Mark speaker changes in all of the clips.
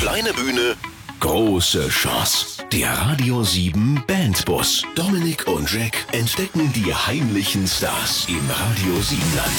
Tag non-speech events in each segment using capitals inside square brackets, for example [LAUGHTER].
Speaker 1: Kleine Bühne, große Chance. Der Radio 7 Bandbus. Dominik und Jack entdecken die heimlichen Stars im Radio 7 Land.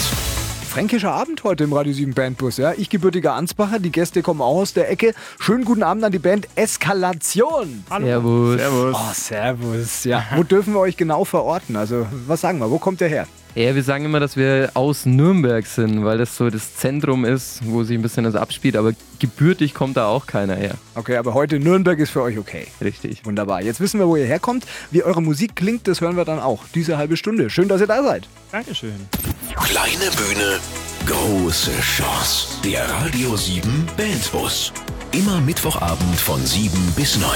Speaker 2: Fränkischer Abend heute im Radio 7 Bandbus. Ja? Ich gebürtiger Ansbacher, die Gäste kommen auch aus der Ecke. Schönen guten Abend an die Band Eskalation.
Speaker 3: Hallo. Servus.
Speaker 2: Servus. Oh, servus. Ja. Wo dürfen wir euch genau verorten? Also, was sagen wir? Wo kommt der her?
Speaker 3: Ja, wir sagen immer, dass wir aus Nürnberg sind, weil das so das Zentrum ist, wo sich ein bisschen das abspielt. Aber gebürtig kommt da auch keiner her.
Speaker 2: Okay, aber heute Nürnberg ist für euch okay.
Speaker 3: Richtig.
Speaker 2: Wunderbar. Jetzt wissen wir, wo ihr herkommt. Wie eure Musik klingt, das hören wir dann auch. Diese halbe Stunde. Schön, dass ihr da seid.
Speaker 4: Dankeschön.
Speaker 1: Kleine Bühne, große Chance. Der Radio 7 Bandbus. Immer Mittwochabend von 7 bis 9.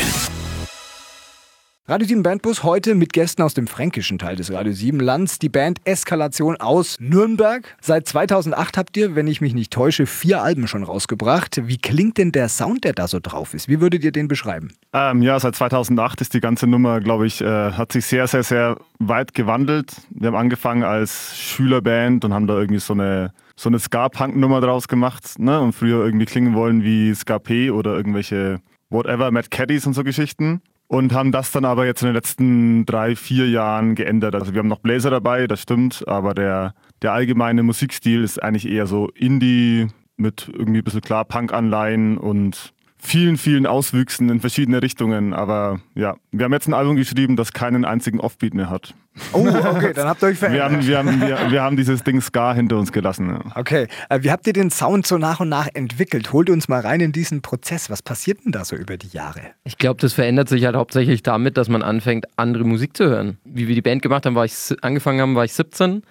Speaker 2: Radio 7 Bandbus heute mit Gästen aus dem fränkischen Teil des Radio 7 Lands. Die Band Eskalation aus Nürnberg. Seit 2008 habt ihr, wenn ich mich nicht täusche, vier Alben schon rausgebracht. Wie klingt denn der Sound, der da so drauf ist? Wie würdet ihr den beschreiben?
Speaker 5: Ähm, ja, seit 2008 ist die ganze Nummer, glaube ich, äh, hat sich sehr, sehr, sehr weit gewandelt. Wir haben angefangen als Schülerband und haben da irgendwie so eine so eine Ska-Punk-Nummer draus gemacht ne? und früher irgendwie klingen wollen wie Ska-P oder irgendwelche whatever, Mad Caddies und so Geschichten und haben das dann aber jetzt in den letzten drei, vier Jahren geändert. Also wir haben noch Bläser dabei, das stimmt, aber der, der allgemeine Musikstil ist eigentlich eher so Indie mit irgendwie ein bisschen klar Punk-Anleihen und vielen, vielen Auswüchsen in verschiedene Richtungen. Aber ja, wir haben jetzt ein Album geschrieben, das keinen einzigen Offbeat mehr hat.
Speaker 2: Oh, okay, dann habt ihr euch verändert.
Speaker 5: Wir haben, wir haben, wir, wir haben dieses Ding Ska hinter uns gelassen. Ja.
Speaker 2: Okay, äh, wie habt ihr den Sound so nach und nach entwickelt? Holt uns mal rein in diesen Prozess. Was passiert denn da so über die Jahre?
Speaker 3: Ich glaube, das verändert sich halt hauptsächlich damit, dass man anfängt, andere Musik zu hören. Wie wir die Band gemacht haben, war ich angefangen haben, war ich 17.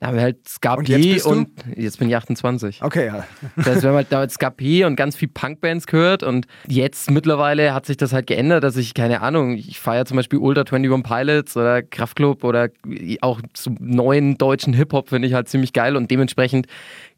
Speaker 3: Da haben wir halt Ska
Speaker 2: und jetzt,
Speaker 3: und jetzt bin ich 28.
Speaker 2: Okay, ja. [LAUGHS]
Speaker 3: Das heißt, wir haben halt damals Ska und ganz viel Punkbands gehört und jetzt mittlerweile hat sich das halt geändert, dass ich, keine Ahnung, ich feiere zum Beispiel Ultra 21 Pilots oder Kraftklub oder auch so neuen deutschen Hip-Hop finde ich halt ziemlich geil und dementsprechend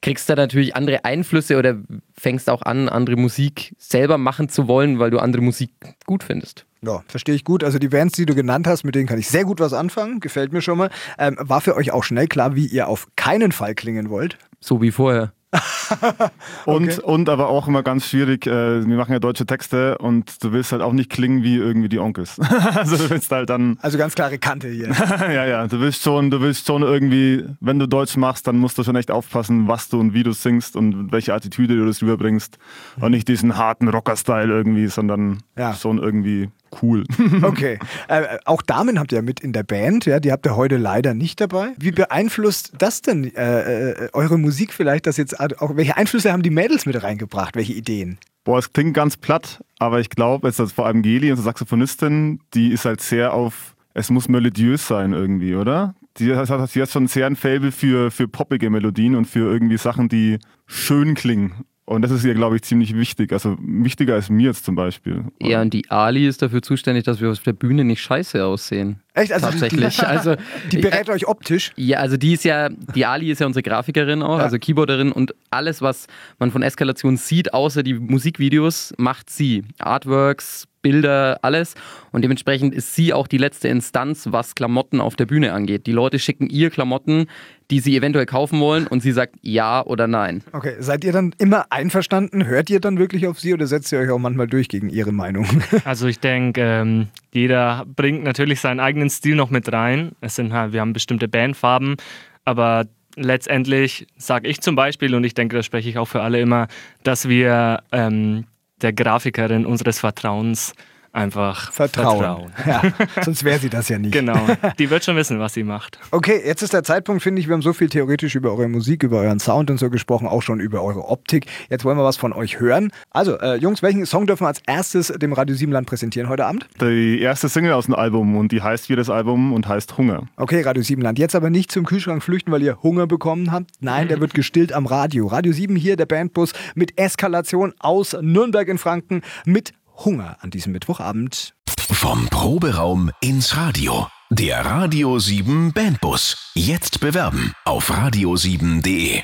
Speaker 3: kriegst du natürlich andere Einflüsse oder fängst auch an, andere Musik selber machen zu wollen, weil du andere Musik gut findest.
Speaker 2: Ja, verstehe ich gut. Also die Bands, die du genannt hast, mit denen kann ich sehr gut was anfangen. Gefällt mir schon mal. Ähm, war für euch auch schnell klar, wie ihr auf keinen Fall klingen wollt?
Speaker 3: So wie vorher. [LAUGHS]
Speaker 5: und, okay. und aber auch immer ganz schwierig, äh, wir machen ja deutsche Texte und du willst halt auch nicht klingen wie irgendwie die Onkels. [LAUGHS] also du willst halt dann.
Speaker 2: Also ganz klare Kante hier. [LAUGHS]
Speaker 5: ja, ja. Du willst schon, du willst schon irgendwie, wenn du Deutsch machst, dann musst du schon echt aufpassen, was du und wie du singst und welche Attitüde du das rüberbringst. Und nicht diesen harten Rocker-Style irgendwie, sondern ja. schon irgendwie cool. [LAUGHS]
Speaker 2: okay. Äh, auch Damen habt ihr mit in der Band, ja, die habt ihr heute leider nicht dabei. Wie beeinflusst das denn äh, äh, eure Musik vielleicht, dass jetzt auch, welche Einflüsse haben die Mädels mit reingebracht? Welche Ideen?
Speaker 5: Boah, es klingt ganz platt, aber ich glaube, es ist vor allem Geli, unsere Saxophonistin, die ist halt sehr auf, es muss melodiös sein irgendwie, oder? Die hat, die hat schon sehr ein Fable für, für poppige Melodien und für irgendwie Sachen, die schön klingen. Und das ist ihr, glaube ich, ziemlich wichtig. Also wichtiger als mir jetzt zum Beispiel.
Speaker 3: Ja, und die Ali ist dafür zuständig, dass wir auf der Bühne nicht scheiße aussehen.
Speaker 2: Echt?
Speaker 3: Also Tatsächlich.
Speaker 2: Die, [LAUGHS]
Speaker 3: also,
Speaker 2: die berät euch optisch?
Speaker 3: Ja, also die ist ja, die Ali ist ja unsere Grafikerin auch, ja. also Keyboarderin und alles, was man von Eskalation sieht, außer die Musikvideos, macht sie. Artworks, Bilder, alles. Und dementsprechend ist sie auch die letzte Instanz, was Klamotten auf der Bühne angeht. Die Leute schicken ihr Klamotten, die sie eventuell kaufen wollen und sie sagt ja oder nein.
Speaker 2: Okay, seid ihr dann immer einverstanden? Hört ihr dann wirklich auf sie oder setzt ihr euch auch manchmal durch gegen ihre Meinung? [LAUGHS]
Speaker 4: Also ich denke, ähm, jeder bringt natürlich seinen eigenen Stil noch mit rein. Es sind halt, wir haben bestimmte Bandfarben, aber letztendlich sage ich zum Beispiel, und ich denke, das spreche ich auch für alle immer, dass wir ähm, der Grafikerin unseres Vertrauens einfach
Speaker 2: vertrauen. vertrauen. [LAUGHS] Ja, sonst wäre sie das ja nicht.
Speaker 4: Genau. [LAUGHS] Die wird schon wissen, was sie macht.
Speaker 2: Okay, jetzt ist der Zeitpunkt, finde ich, wir haben so viel theoretisch über eure Musik, über euren Sound und so gesprochen, auch schon über eure Optik. Jetzt wollen wir was von euch hören. Also, äh, Jungs, welchen Song dürfen wir als erstes dem Radio Siebenland präsentieren heute Abend?
Speaker 5: Die erste Single aus dem Album und die heißt wie das Album und heißt Hunger.
Speaker 2: Okay, Radio Siebenland. Jetzt aber nicht zum Kühlschrank flüchten, weil ihr Hunger bekommen habt. Nein, der wird gestillt am Radio. Radio 7 hier, der Bandbus mit Eskalation aus Nürnberg in Franken mit Hunger an diesem Mittwochabend.
Speaker 1: Vom Proberaum ins Radio. Der Radio 7 Bandbus. Jetzt bewerben auf radio7.de.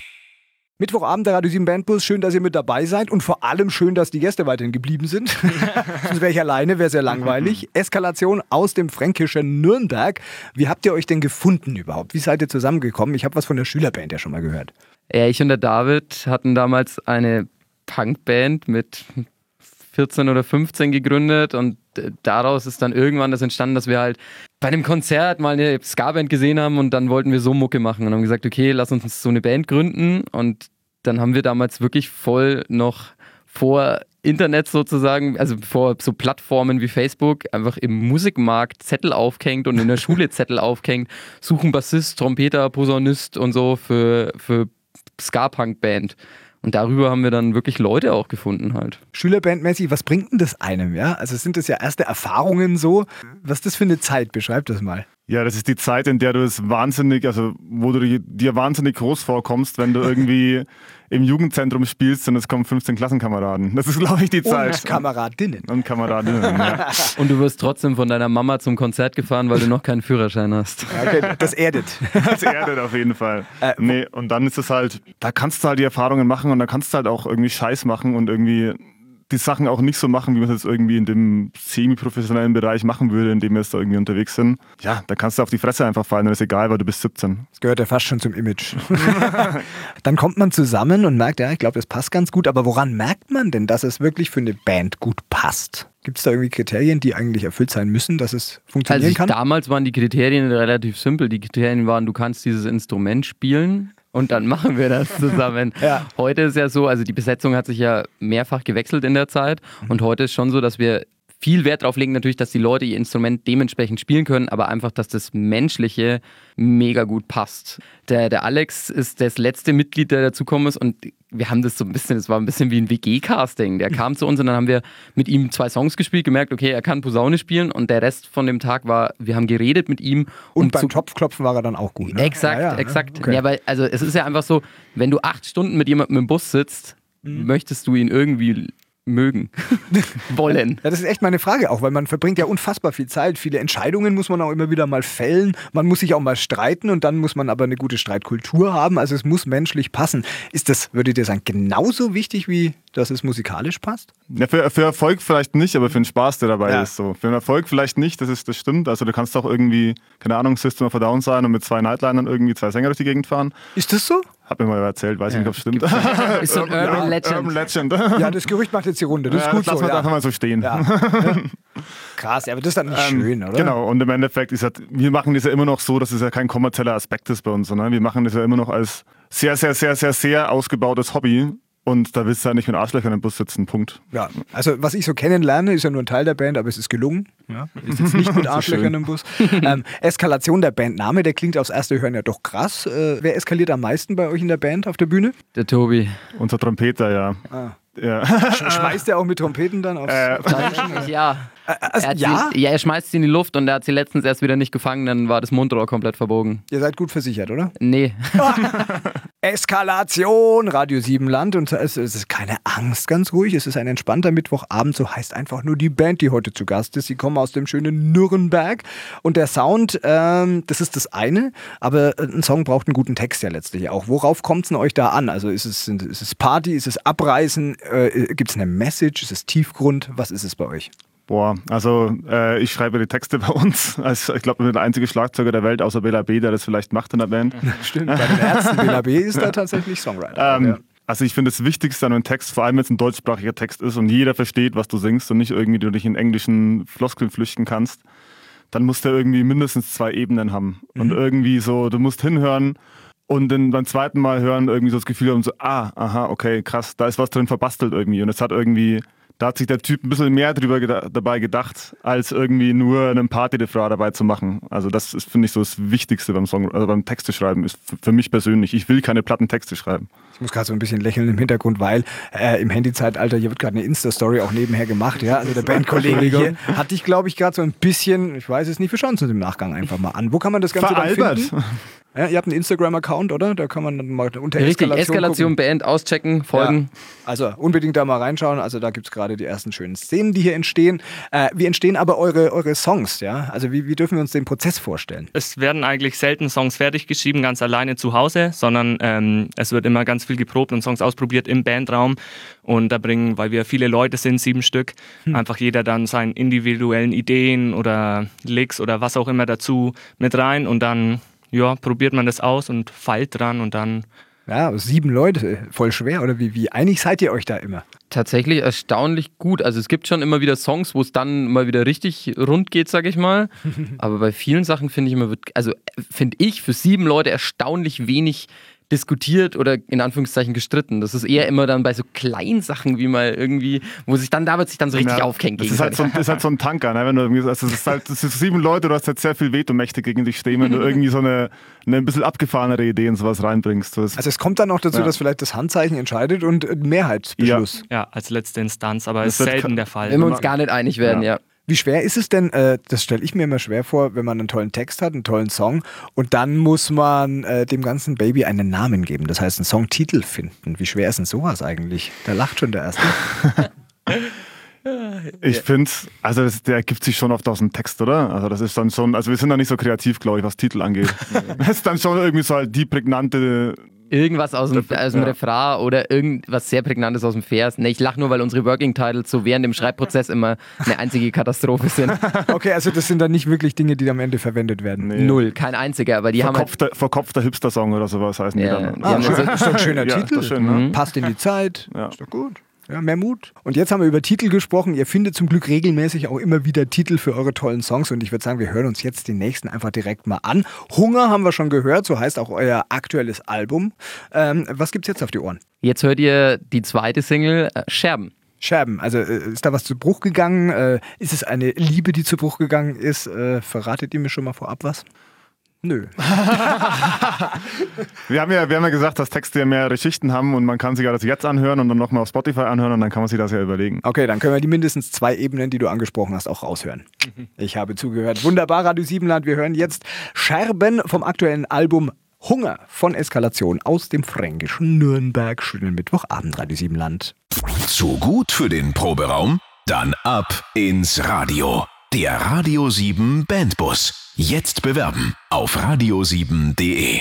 Speaker 2: Mittwochabend der Radio 7 Bandbus. Schön, dass ihr mit dabei seid und vor allem schön, dass die Gäste weiterhin geblieben sind. [LAUGHS] Sonst wäre ich alleine, wäre sehr langweilig. Eskalation aus dem fränkischen Nürnberg. Wie habt ihr euch denn gefunden überhaupt? Wie seid ihr zusammengekommen? Ich habe was von der Schülerband ja schon mal gehört.
Speaker 3: Ja, ich und der David hatten damals eine Punkband mit 14 oder 15 gegründet und äh, daraus ist dann irgendwann das entstanden, dass wir halt bei einem Konzert mal eine Ska-Band gesehen haben und dann wollten wir so Mucke machen und haben gesagt, okay, lass uns so eine Band gründen und dann haben wir damals wirklich voll noch vor Internet sozusagen, also vor so Plattformen wie Facebook, einfach im Musikmarkt Zettel aufgehängt und in der Schule [LAUGHS] Zettel aufgehängt, suchen Bassist, Trompeter, Posaunist und so für, für Ska-Punk-Band. Und darüber haben wir dann wirklich Leute auch gefunden halt.
Speaker 2: Schülerbandmäßig, was bringt denn das einem, ja? Also sind das ja erste Erfahrungen so? Was ist das für eine Zeit? Beschreib das mal.
Speaker 5: Ja, das ist die Zeit, in der du es wahnsinnig, also wo du dir wahnsinnig groß vorkommst, wenn du irgendwie [LAUGHS] im Jugendzentrum spielst und es kommen 15 Klassenkameraden. Das ist, glaube ich, die Zeit.
Speaker 2: Und Kameradinnen.
Speaker 5: Und Kameradinnen, ja. [LAUGHS]
Speaker 3: Und du wirst trotzdem von deiner Mama zum Konzert gefahren, weil du noch keinen Führerschein hast.
Speaker 2: Okay, das erdet. [LAUGHS]
Speaker 5: Das erdet auf jeden Fall. Äh, nee, und dann ist es halt, da kannst du halt die Erfahrungen machen und da kannst du halt auch irgendwie Scheiß machen und irgendwie die Sachen auch nicht so machen, wie man es jetzt irgendwie in dem semi-professionellen Bereich machen würde, in dem wir jetzt da irgendwie unterwegs sind. Ja, da kannst du auf die Fresse einfach fallen, dann ist egal, weil du bist 17.
Speaker 2: Das gehört ja fast schon zum Image. [LAUGHS] dann kommt man zusammen und merkt, ja, ich glaube, das passt ganz gut, aber woran merkt man denn, dass es wirklich für eine Band gut passt? Gibt es da irgendwie Kriterien, die eigentlich erfüllt sein müssen, dass es funktionieren
Speaker 3: also
Speaker 2: kann?
Speaker 3: Damals waren die Kriterien relativ simpel. Die Kriterien waren, du kannst dieses Instrument spielen, und dann machen wir das zusammen. [LAUGHS] ja. Heute ist ja so, also die Besetzung hat sich ja mehrfach gewechselt in der Zeit und heute ist schon so, dass wir viel Wert darauf legen natürlich, dass die Leute ihr Instrument dementsprechend spielen können, aber einfach, dass das Menschliche mega gut passt. Der, der Alex ist das letzte Mitglied, der dazukommen ist und wir haben das so ein bisschen, das war ein bisschen wie ein WG-Casting. Der kam zu uns und dann haben wir mit ihm zwei Songs gespielt, gemerkt, okay, er kann Posaune spielen und der Rest von dem Tag war, wir haben geredet mit ihm.
Speaker 2: Und, und beim Topfklopfen war er dann auch gut. Ne?
Speaker 3: Exakt, ja, ja, exakt. Okay. Ja, weil, also es ist ja einfach so, wenn du acht Stunden mit jemandem im Bus sitzt, mhm. möchtest du ihn irgendwie mögen [LAUGHS] wollen.
Speaker 2: Ja, das ist echt meine Frage auch, weil man verbringt ja unfassbar viel Zeit. Viele Entscheidungen muss man auch immer wieder mal fällen. Man muss sich auch mal streiten und dann muss man aber eine gute Streitkultur haben. Also es muss menschlich passen. Ist das, würdet ihr sagen, genauso wichtig wie dass es musikalisch passt?
Speaker 5: Ja, für, für Erfolg vielleicht nicht, aber für den Spaß, der dabei ja. ist. So. Für den Erfolg vielleicht nicht, das, ist, das stimmt. Also du kannst auch irgendwie, keine Ahnung, System of a Down sein und mit zwei Nightlinern irgendwie zwei Sänger durch die Gegend fahren.
Speaker 2: Ist das so?
Speaker 5: Hab mir mal erzählt, weiß ja. nicht, ob es stimmt.
Speaker 3: Ist so ein Urban, Legend. Urban
Speaker 2: Legend. Ja, das Gerücht macht jetzt die Runde. Das ist gut
Speaker 5: das
Speaker 2: so.
Speaker 5: Lass ja. einfach mal so stehen. [LAUGHS]
Speaker 2: Krass, ja, aber das ist dann nicht ähm, schön, oder?
Speaker 5: Genau, und im Endeffekt ist halt, wir machen das ja immer noch so, dass es ja kein kommerzieller Aspekt ist bei uns, sondern wir machen das ja immer noch als sehr, sehr, sehr, sehr, sehr ausgebautes Hobby und da willst du ja nicht mit Arschlöchern im Bus sitzen, Punkt.
Speaker 2: Ja, also was ich so kennenlerne, ist ja nur ein Teil der Band, aber es ist gelungen. Ja, ist jetzt nicht mit [LAUGHS] Arschlöchern im Bus. Ähm, Eskalation der Bandname, der klingt aufs erste Hören ja doch krass. Äh, wer eskaliert am meisten bei euch in der Band auf der Bühne?
Speaker 3: Der Tobi.
Speaker 5: Unser Trompeter, ja.
Speaker 2: Ah. Ja. Schmeißt er auch mit Trompeten dann aufs
Speaker 3: äh, Ja. Also, ja? Sie, ja, er schmeißt sie in die Luft und er hat sie letztens erst wieder nicht gefangen, dann war das Mundrohr komplett verbogen.
Speaker 2: Ihr seid gut versichert, oder?
Speaker 3: Nee. [LAUGHS]
Speaker 2: Eskalation, Radio 7 Land und es ist keine Angst, ganz ruhig. Es ist ein entspannter Mittwochabend, so heißt einfach nur die Band, die heute zu Gast ist. Sie kommen aus dem schönen Nürnberg und der Sound, ähm, das ist das eine, aber ein Song braucht einen guten Text ja letztlich auch. Worauf kommt es denn euch da an? Also ist es, ist es Party, ist es Abreißen, äh, gibt es eine Message, ist es Tiefgrund? Was ist es bei euch?
Speaker 5: Boah, also äh, ich schreibe die Texte [LAUGHS] bei uns. Also, ich glaube, ich bin der einzige Schlagzeuger der Welt, außer Bela B., der das vielleicht macht in der Band.
Speaker 2: Stimmt, bei den Ärzten. [LAUGHS] Bela B. ist da tatsächlich Songwriter.
Speaker 5: Ähm, ja. Also ich finde das Wichtigste an einem Text, vor allem wenn es ein deutschsprachiger Text ist und jeder versteht, was du singst und nicht irgendwie du dich in englischen Floskeln flüchten kannst, dann muss der irgendwie mindestens zwei Ebenen haben. Mhm. Und irgendwie so, du musst hinhören und dann beim zweiten Mal hören irgendwie so das Gefühl haben, so, ah, aha, okay, krass, da ist was drin verbastelt irgendwie. Und es hat irgendwie da hat sich der Typ ein bisschen mehr drüber geda dabei gedacht, als irgendwie nur einen Party-Refrain dabei zu machen. Also das ist, finde ich, so das Wichtigste beim Song, also beim Texte schreiben, ist für mich persönlich. Ich will keine platten Texte schreiben.
Speaker 2: Ich muss gerade so ein bisschen lächeln im Hintergrund, weil äh, im Handyzeitalter, hier wird gerade eine Insta-Story auch nebenher gemacht, ja. Also der Bandkollege hier hat dich, glaube ich, gerade so ein bisschen, ich weiß es nicht, wir schauen uns im Nachgang einfach mal an. Wo kann man das Ganze
Speaker 5: Veralbert.
Speaker 2: dann finden? Ja, ihr habt einen Instagram-Account, oder? Da kann man dann mal unter
Speaker 3: Richtig, Eskalation, Eskalation Band auschecken, folgen.
Speaker 2: Ja, also unbedingt da mal reinschauen. Also da gibt es gerade die ersten schönen Szenen, die hier entstehen. Äh, wie entstehen aber eure, eure Songs, ja? Also wie, wie dürfen wir uns den Prozess vorstellen?
Speaker 4: Es werden eigentlich selten Songs fertig geschrieben, ganz alleine zu Hause, sondern ähm, es wird immer ganz viel geprobt und Songs ausprobiert im Bandraum. Und da bringen, weil wir viele Leute sind, sieben Stück, hm. einfach jeder dann seine individuellen Ideen oder Licks oder was auch immer dazu mit rein und dann ja, probiert man das aus und feilt dran und dann
Speaker 2: Ja, sieben Leute, voll schwer. Oder wie, wie einig seid ihr euch da immer?
Speaker 3: Tatsächlich erstaunlich gut. Also es gibt schon immer wieder Songs, wo es dann mal wieder richtig rund geht, sag ich mal. [LAUGHS] Aber bei vielen Sachen finde ich immer, wird, also finde ich für sieben Leute erstaunlich wenig diskutiert oder in Anführungszeichen gestritten. Das ist eher immer dann bei so kleinen Sachen wie mal irgendwie, wo sich dann, da wird sich dann so richtig
Speaker 5: Ja,
Speaker 3: aufhängen.
Speaker 5: Das ist halt, so, ein- ist halt so ein Tanker, ne? Wenn du irgendwie, also es ist halt, das sind sieben Leute, du hast halt sehr viel Vetomächte gegen dich stehen, wenn du [LAUGHS] irgendwie so eine, eine ein bisschen abgefahrenere Idee in sowas reinbringst. Das-
Speaker 2: Also es kommt dann auch dazu,
Speaker 5: Ja.
Speaker 2: dass vielleicht das Handzeichen entscheidet und äh, Mehrheitsbeschluss.
Speaker 4: Ja, als letzte Instanz, aber
Speaker 5: Das
Speaker 4: ist selten der Fall.
Speaker 3: Wenn wir uns gar nicht einig werden, ja.
Speaker 2: Wie schwer ist es denn, äh, das stelle ich mir immer schwer vor, wenn man einen tollen Text hat, einen tollen Song und dann muss man äh, dem ganzen Baby einen Namen geben, das heißt einen Songtitel finden. Wie schwer ist denn sowas eigentlich? Da lacht schon der Erste. [LAUGHS]
Speaker 5: Ich finde, also das, der ergibt sich schon oft aus dem Text, oder? Also das ist dann schon, also wir sind da nicht so kreativ, glaube ich, was Titel angeht. [LAUGHS] das ist dann schon irgendwie so halt die prägnante,
Speaker 3: Irgendwas aus dem, aus dem
Speaker 5: Ja.
Speaker 3: Refrain oder irgendwas sehr Prägnantes aus dem Vers. Ne, ich lache nur, weil unsere Working Titles so während dem Schreibprozess immer eine einzige Katastrophe sind. [LAUGHS]
Speaker 2: Okay, also das sind dann nicht wirklich Dinge, die am Ende verwendet werden.
Speaker 5: nee,
Speaker 3: Null, kein einziger, aber die haben halt,
Speaker 5: verkopfter, verkopfter Hipster-Song oder sowas heißen
Speaker 3: Ja,
Speaker 5: die dann.
Speaker 3: die
Speaker 2: Ah,
Speaker 3: haben
Speaker 2: schön,
Speaker 3: so-
Speaker 2: ist doch ein schöner
Speaker 5: Ja,
Speaker 2: Titel.
Speaker 5: schön, ne?
Speaker 2: Passt in die Zeit.
Speaker 5: Ja.
Speaker 2: Ist doch gut. Ja, mehr Mut. Und jetzt haben wir über Titel gesprochen. Ihr findet zum Glück regelmäßig auch immer wieder Titel für eure tollen Songs. Und ich würde sagen, wir hören uns jetzt den nächsten einfach direkt mal an. Hunger haben wir schon gehört, so heißt auch euer aktuelles Album. Ähm, was gibt's jetzt auf die Ohren?
Speaker 3: Jetzt hört ihr die zweite Single, äh, Scherben.
Speaker 2: Scherben, also äh, ist da was zu Bruch gegangen? Äh, ist es eine Liebe, die zu Bruch gegangen ist? Verratet ihr mir schon mal vorab was? Nö. [LAUGHS]
Speaker 5: Wir haben, ja, wir haben ja gesagt, dass Texte ja mehrere Schichten haben und man kann sich ja das jetzt anhören und dann nochmal auf Spotify anhören und dann kann man sich das ja überlegen.
Speaker 2: Okay, dann können wir die mindestens zwei Ebenen, die du angesprochen hast, auch raushören. Ich habe zugehört. Wunderbar, Radio Siebenland. Wir hören jetzt Scherben vom aktuellen Album Hunger von Eskalation aus dem fränkischen Nürnberg. Schönen Mittwochabend, Radio Siebenland.
Speaker 1: Zu gut für den Proberaum? Dann ab ins Radio. Der Radio 7 Bandbus. Jetzt bewerben auf radio7.de.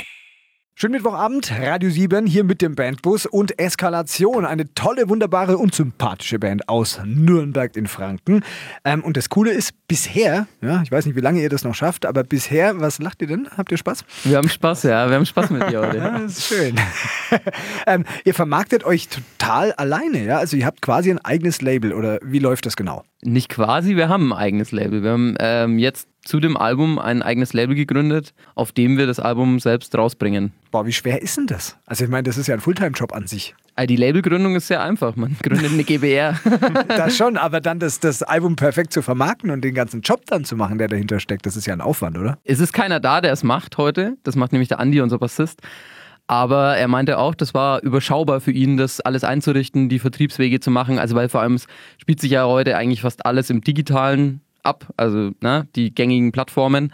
Speaker 2: Schönen Mittwochabend, Radio 7 hier mit dem Bandbus und Eskalation. Eine tolle, wunderbare und sympathische Band aus Nürnberg in Franken. Ähm, und das Coole ist, bisher, ja, ich weiß nicht, wie lange ihr das noch schafft, aber bisher, was lacht ihr denn? Habt ihr Spaß?
Speaker 3: Wir haben Spaß, ja, wir haben Spaß mit dir heute. [LAUGHS]
Speaker 2: Das ist schön. [LAUGHS] ähm, ihr vermarktet euch total alleine, ja? Also ihr habt quasi ein eigenes Label oder wie läuft das genau?
Speaker 3: Nicht quasi, wir haben ein eigenes Label. Wir haben ähm, jetzt zu dem Album ein eigenes Label gegründet, auf dem wir das Album selbst rausbringen.
Speaker 2: Boah, wie schwer ist denn das? Also ich meine, das ist ja ein Fulltime-Job an sich.
Speaker 3: Also die Labelgründung ist sehr einfach. Man [LAUGHS] gründet eine GBR. [LAUGHS]
Speaker 2: Das schon, aber dann das, das Album perfekt zu vermarkten und den ganzen Job dann zu machen, der dahinter steckt, das ist ja ein Aufwand, oder?
Speaker 3: Es ist keiner da, der es macht heute. Das macht nämlich der Andi, unser Bassist. Aber er meinte auch, das war überschaubar für ihn, das alles einzurichten, die Vertriebswege zu machen. Also weil vor allem es spielt sich ja heute eigentlich fast alles im Digitalen ab, also ne, die gängigen Plattformen.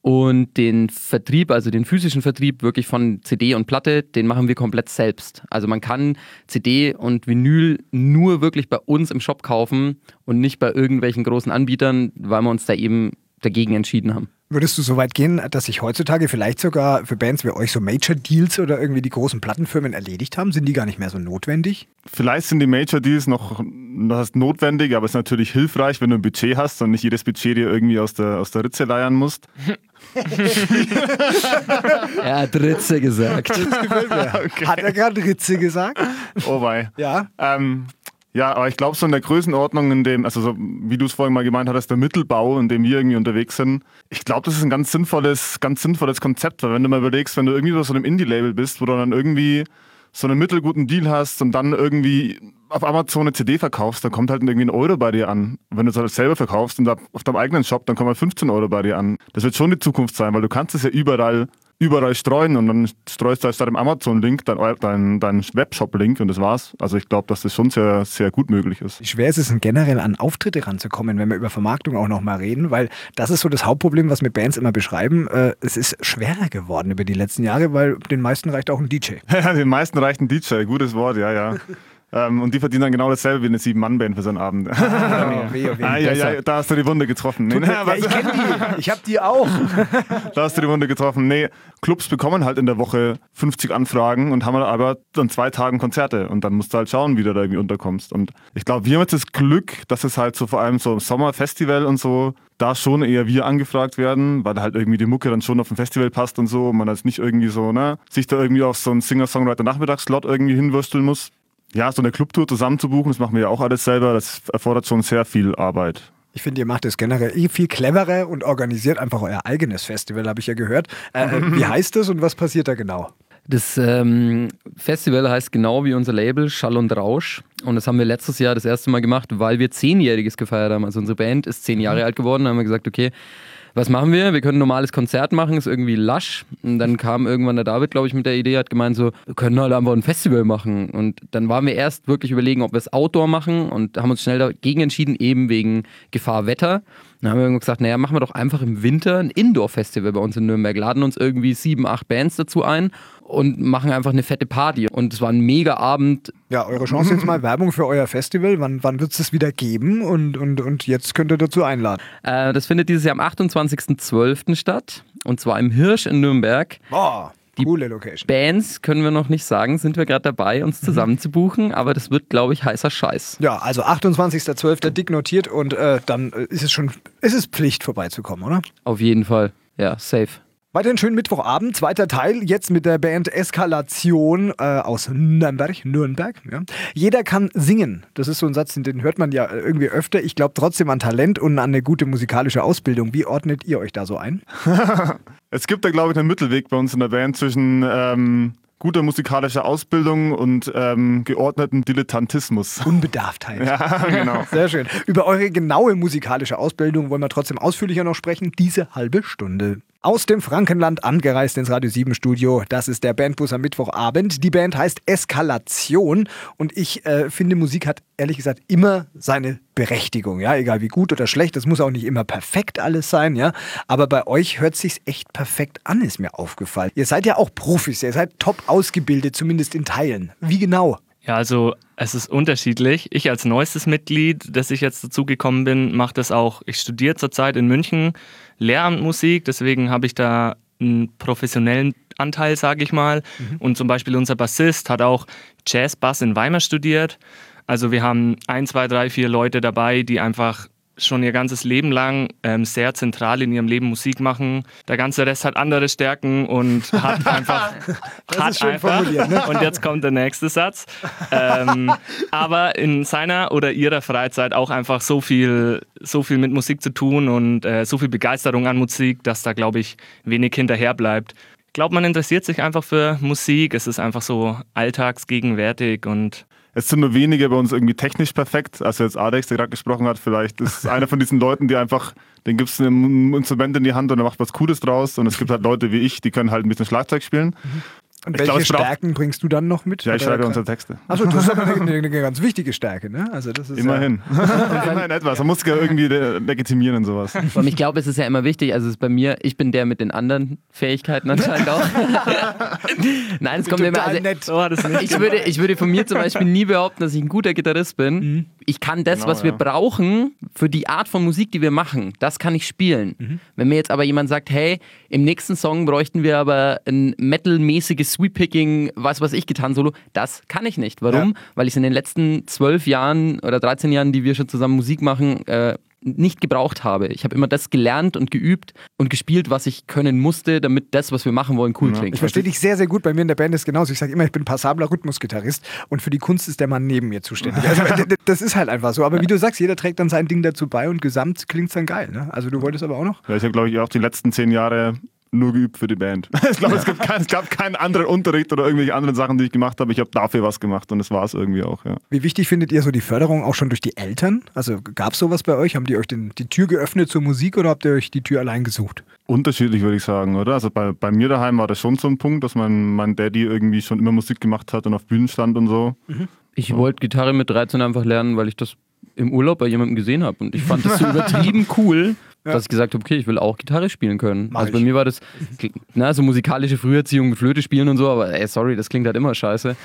Speaker 3: Und den Vertrieb, also den physischen Vertrieb wirklich von CD und Platte, den machen wir komplett selbst. Also man kann CD und Vinyl nur wirklich bei uns im Shop kaufen und nicht bei irgendwelchen großen Anbietern, weil wir uns da eben dagegen entschieden haben.
Speaker 2: Würdest du so weit gehen, dass sich heutzutage vielleicht sogar für Bands wie euch so Major Deals oder irgendwie die großen Plattenfirmen erledigt haben? Sind die gar nicht mehr so notwendig?
Speaker 5: Vielleicht sind die Major Deals noch das heißt notwendig, aber es ist natürlich hilfreich, wenn du ein Budget hast und nicht jedes Budget dir irgendwie aus der, aus der Ritze leiern musst. [LAUGHS]
Speaker 3: Er hat Ritze gesagt.
Speaker 2: Hat er gerade Ritze gesagt?
Speaker 5: Oh wei.
Speaker 2: Ja.
Speaker 5: Ähm, ja, aber ich glaube, so in der Größenordnung, in dem, also so, wie du es vorhin mal gemeint hattest, der Mittelbau, in dem wir irgendwie unterwegs sind, ich glaube, das ist ein ganz sinnvolles, ganz sinnvolles Konzept, weil wenn du mal überlegst, wenn du irgendwie bei so einem Indie-Label bist, wo du dann irgendwie so einen mittelguten Deal hast und dann irgendwie auf Amazon eine CD verkaufst, dann kommt halt irgendwie ein Euro bei dir an. Wenn du es halt selber verkaufst und auf deinem eigenen Shop, dann kommen halt 15 Euro bei dir an. Das wird schon die Zukunft sein, weil du kannst es ja überall überall streuen und dann streust du halt statt dem Amazon-Link dein, dein, dein Webshop-Link und das war's. Also ich glaube, dass das schon sehr, sehr gut möglich ist.
Speaker 2: Wie schwer ist es denn generell an Auftritte ranzukommen, wenn wir über Vermarktung auch nochmal reden? Weil das ist so das Hauptproblem, was wir Bands immer beschreiben. Äh, Es ist schwerer geworden über die letzten Jahre, weil den meisten reicht auch ein DJ. [LAUGHS]
Speaker 5: Ja, den meisten reicht ein DJ, gutes Wort, ja, ja. [LAUGHS] Ähm, und die verdienen dann genau dasselbe wie eine Sieben-Mann-Band für so einen Abend.
Speaker 2: Oh, weh, oh, weh.
Speaker 5: Ah, ja, ja, da hast du die Wunde getroffen. Nee, nee, [LAUGHS]
Speaker 2: Ja, ich kenne die. Ich habe die auch. [LAUGHS]
Speaker 5: Da hast du die Wunde getroffen. Nee, Clubs bekommen halt in der Woche 50 Anfragen und haben aber an zwei Tagen Konzerte. Und dann musst du halt schauen, wie du da irgendwie unterkommst. Und ich glaube, wir haben jetzt das Glück, dass es halt so vor allem so im Sommerfestival und so, da schon eher wir angefragt werden, weil halt irgendwie die Mucke dann schon auf ein Festival passt und so. Und man jetzt nicht irgendwie so, ne, sich da irgendwie auf so einen Singer-Songwriter-Nachmittagsslot irgendwie hinwürsteln muss. Ja, so eine Clubtour zusammen zu buchen, das machen wir ja auch alles selber. Das erfordert schon sehr viel Arbeit.
Speaker 2: Ich finde, ihr macht es generell eh viel cleverer und organisiert einfach euer eigenes Festival, habe ich ja gehört. Äh, äh, wie [LAUGHS] heißt das und was passiert da genau?
Speaker 3: Das ähm, Festival heißt genau wie unser Label Schall und Rausch. Und das haben wir letztes Jahr das erste Mal gemacht, weil wir Zehnjähriges gefeiert haben. Also unsere Band ist zehn Jahre alt geworden. Da haben wir gesagt, okay, was machen wir? Wir können ein normales Konzert machen, ist irgendwie lasch. Und dann kam irgendwann der David, glaube ich, mit der Idee, hat gemeint, so, wir können halt einfach ein Festival machen. Und dann waren wir erst wirklich überlegen, ob wir es Outdoor machen und haben uns schnell dagegen entschieden, eben wegen Gefahr Wetter. Dann haben wir irgendwann gesagt, naja, machen wir doch einfach im Winter ein Indoor-Festival bei uns in Nürnberg. Laden uns irgendwie sieben, acht Bands dazu ein und machen einfach eine fette Party. Und es war ein mega Abend.
Speaker 2: Ja, eure Chance jetzt mal Werbung für euer Festival. Wann, wann wird es das wieder geben? Und, und, und jetzt könnt ihr dazu einladen.
Speaker 3: Äh, das findet dieses Jahr am 28.12. statt. Und zwar im Hirsch in Nürnberg.
Speaker 2: Boah,
Speaker 3: Die
Speaker 2: coole Location.
Speaker 3: Bands können wir noch nicht sagen, sind wir gerade dabei, uns zusammen zu buchen, aber das wird, glaube ich, heißer Scheiß.
Speaker 2: Ja, also 28.12. dick notiert und äh, dann äh, ist es schon, ist es Pflicht vorbeizukommen, oder?
Speaker 3: Auf jeden Fall. Ja, safe.
Speaker 2: Weiterhin schönen Mittwochabend, zweiter Teil, jetzt mit der Band Eskalation äh, aus Nürnberg. Nürnberg ja. Jeder kann singen. Das ist so ein Satz, den hört man ja irgendwie öfter. Ich glaube trotzdem an Talent und an eine gute musikalische Ausbildung. Wie ordnet ihr euch da so ein? [LAUGHS]
Speaker 5: Es gibt da, glaube ich, einen Mittelweg bei uns in der Band zwischen ähm, guter musikalischer Ausbildung und ähm, geordneten Dilettantismus.
Speaker 2: Unbedarftheit. [LAUGHS]
Speaker 5: Ja, genau. [LAUGHS]
Speaker 2: Sehr schön. Über eure genaue musikalische Ausbildung wollen wir trotzdem ausführlicher noch sprechen. Diese halbe Stunde. Aus dem Frankenland angereist ins Radio 7 Studio. Das ist der Bandbus am Mittwochabend. Die Band heißt Eskalation und ich äh, finde, Musik hat ehrlich gesagt immer seine Berechtigung, ja, egal wie gut oder schlecht. Das muss auch nicht immer perfekt alles sein, ja. Aber bei euch hört sich's echt perfekt an, ist mir aufgefallen. Ihr seid ja auch Profis, ihr seid top ausgebildet, zumindest in Teilen. Wie genau?
Speaker 4: Ja, also es ist unterschiedlich. Ich als neuestes Mitglied, das ich jetzt dazugekommen bin, mache das auch. Ich studiere zurzeit in München Lehramt Musik, deswegen habe ich da einen professionellen Anteil, sage ich mal. Und zum Beispiel unser Bassist hat auch Jazz-Bass in Weimar studiert. Also wir haben ein, zwei, drei, vier Leute dabei, die einfach schon ihr ganzes Leben lang ähm, sehr zentral in ihrem Leben Musik machen. Der ganze Rest hat andere Stärken und hat [LAUGHS] einfach.
Speaker 2: Das
Speaker 4: hat
Speaker 2: ist schön
Speaker 4: einfach
Speaker 2: formuliert, ne?
Speaker 4: Und jetzt kommt der nächste Satz. Ähm, aber in seiner oder ihrer Freizeit auch einfach so viel, so viel mit Musik zu tun und äh, so viel Begeisterung an Musik, dass da, glaube ich, wenig hinterher bleibt. Ich glaube, man interessiert sich einfach für Musik. Es ist einfach so alltagsgegenwärtig und
Speaker 5: Es sind nur wenige bei uns irgendwie technisch perfekt. Also jetzt Alex, der gerade gesprochen hat, vielleicht ist einer von diesen Leuten, die einfach, den gibst du ein Instrument in die Hand und er macht was Cooles draus. Und es gibt halt Leute wie ich, die können halt ein bisschen Schlagzeug spielen.
Speaker 2: Und welche
Speaker 5: glaub,
Speaker 2: Stärken bringst du dann noch mit?
Speaker 5: Ja, ich schreibe unsere Texte.
Speaker 2: Achso, das ist aber eine, [LAUGHS] eine, eine ganz wichtige Stärke, ne? Also das ist
Speaker 5: Immerhin. [LAUGHS] Immerhin etwas. Man muss ja irgendwie le- legitimieren und sowas.
Speaker 3: Und ich glaube, es ist ja immer wichtig, also es ist bei mir, ich bin der mit den anderen Fähigkeiten anscheinend auch. [LAUGHS] Nein, es kommt immer. Also,
Speaker 2: nett.
Speaker 4: nicht
Speaker 3: ich würde, ich würde von mir zum Beispiel nie behaupten, dass ich ein guter Gitarrist bin. Ich kann das,
Speaker 5: Genau,
Speaker 3: was wir
Speaker 5: ja.
Speaker 3: brauchen für die Art von Musik, die wir machen, das kann ich spielen. Wenn mir jetzt aber jemand sagt, hey, im nächsten Song bräuchten wir aber ein metalmäßiges Sweep-Picking, was weiß ich, Gitarren-Solo, das kann ich nicht. Warum? Weil ich es in den letzten zwölf Jahren oder 13 Jahren, die wir schon zusammen Musik machen, äh, nicht gebraucht habe. Ich habe immer das gelernt und geübt und gespielt, was ich können musste, damit das, was wir machen wollen, cool klingt.
Speaker 2: Ich verstehe dich sehr, sehr gut. Bei mir in der Band ist genauso. Ich sage immer, ich bin passabler Rhythmusgitarrist und für die Kunst ist der Mann neben mir zuständig. Also, [LAUGHS] das ist halt einfach so. Aber wie du sagst, jeder trägt dann sein Ding dazu bei und gesamt klingt es dann geil. Ne? Also du wolltest aber auch noch.
Speaker 5: Ja, ich habe, glaube ich, auch die letzten zehn Jahre nur geübt für die Band. [LAUGHS] Ich glaube, es, gibt [LAUGHS] kein, es gab keinen anderen Unterricht oder irgendwelche anderen Sachen, die ich gemacht habe. Ich habe dafür was gemacht und das war es irgendwie auch. Ja.
Speaker 2: Wie wichtig findet ihr so die Förderung auch schon durch die Eltern? Also gab es sowas bei euch? Haben die euch den, die Tür geöffnet zur Musik oder habt ihr euch die Tür allein gesucht?
Speaker 5: Unterschiedlich würde ich sagen, oder? Also bei, bei mir daheim war das schon so ein Punkt, dass mein, mein Daddy irgendwie schon immer Musik gemacht hat und auf Bühnen stand und so.
Speaker 3: Ich wollte Gitarre mit 13 einfach lernen, weil ich das im Urlaub bei jemandem gesehen habe und ich fand das so [LAUGHS] übertrieben cool. Dass ich gesagt habe, okay, ich will auch Gitarre spielen können.
Speaker 2: Mach
Speaker 3: also bei
Speaker 2: ich.
Speaker 3: mir war das, na, so musikalische Früherziehung mit Flöte spielen und so, aber ey, sorry, das klingt halt immer scheiße.